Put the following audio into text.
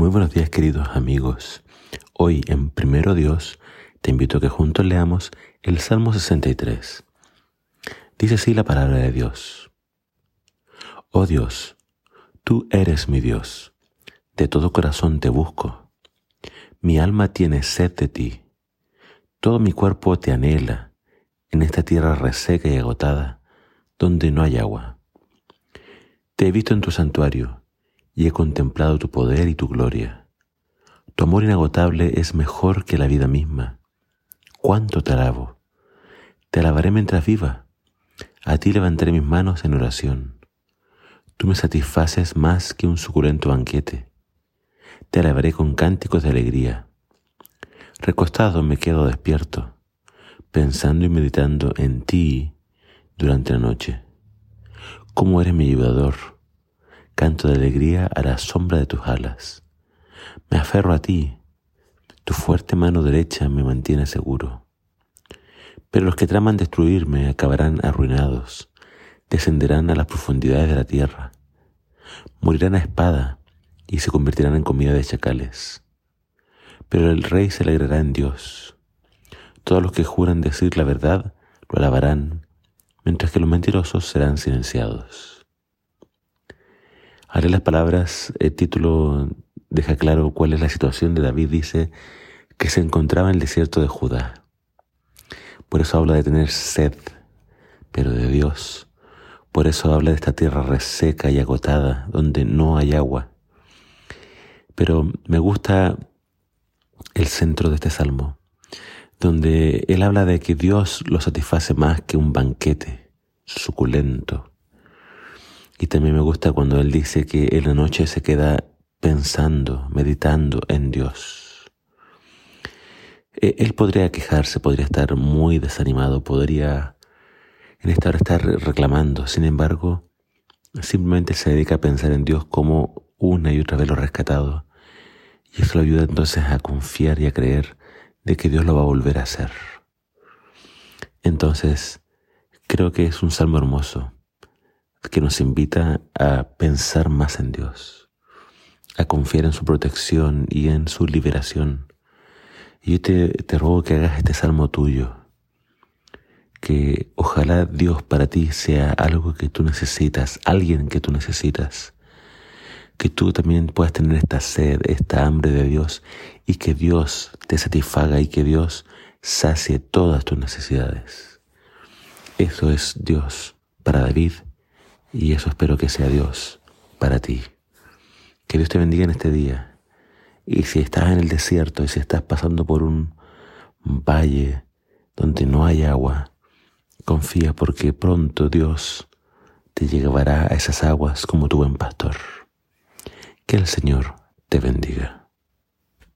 Muy buenos días queridos amigos. Hoy en Primero Dios te invito a que juntos leamos el Salmo 63. Dice así la palabra de Dios. Oh Dios, tú eres mi Dios, de todo corazón te busco. Mi alma tiene sed de ti, todo mi cuerpo te anhela en esta tierra reseca y agotada, donde no hay agua. Te he visto en tu santuario y he contemplado tu poder y tu gloria. Tu amor inagotable es mejor que la vida misma. ¿Cuánto te alabo? Te alabaré mientras viva. A ti levantaré mis manos en oración. Tú me satisfaces más que un suculento banquete. Te alabaré con cánticos de alegría. Recostado me quedo despierto, pensando y meditando en ti durante la noche. Cómo eres mi ayudador canto de alegría a la sombra de tus alas. Me aferro a ti, tu fuerte mano derecha me mantiene seguro. Pero los que traman destruirme acabarán arruinados, descenderán a las profundidades de la tierra, morirán a espada y se convertirán en comida de chacales. Pero el rey se alegrará en Dios. Todos los que juran decir la verdad lo alabarán, mientras que los mentirosos serán silenciados. Haré las palabras, el título deja claro cuál es la situación de David. Dice que se encontraba en el desierto de Judá. Por eso habla de tener sed, pero de Dios. Por eso habla de esta tierra reseca y agotada, donde no hay agua. Pero me gusta el centro de este salmo, donde él habla de que Dios lo satisface más que un banquete suculento y también me gusta cuando Él dice que en la noche se queda pensando, meditando en Dios. E, él podría quejarse, podría estar muy desanimado, podría en esta hora estar reclamando. Sin embargo, simplemente se dedica a pensar en Dios como una y otra vez lo rescatado. Y eso lo ayuda entonces a confiar y a creer de que Dios lo va a volver a hacer. Entonces, creo que es un salmo hermoso que nos invita a pensar más en Dios, a confiar en su protección y en su liberación. Y yo te, te ruego que hagas este salmo tuyo, que ojalá Dios para ti sea algo que tú necesitas, alguien que tú necesitas, que tú también puedas tener esta sed, esta hambre de Dios y que Dios te satisfaga y que Dios sacie todas tus necesidades. Eso es Dios para David y eso espero que sea Dios para ti. Que Dios te bendiga en este día. Y si estás en el desierto y si estás pasando por un valle donde no hay agua, confía porque pronto Dios te llevará a esas aguas como tu buen pastor. Que el Señor te bendiga.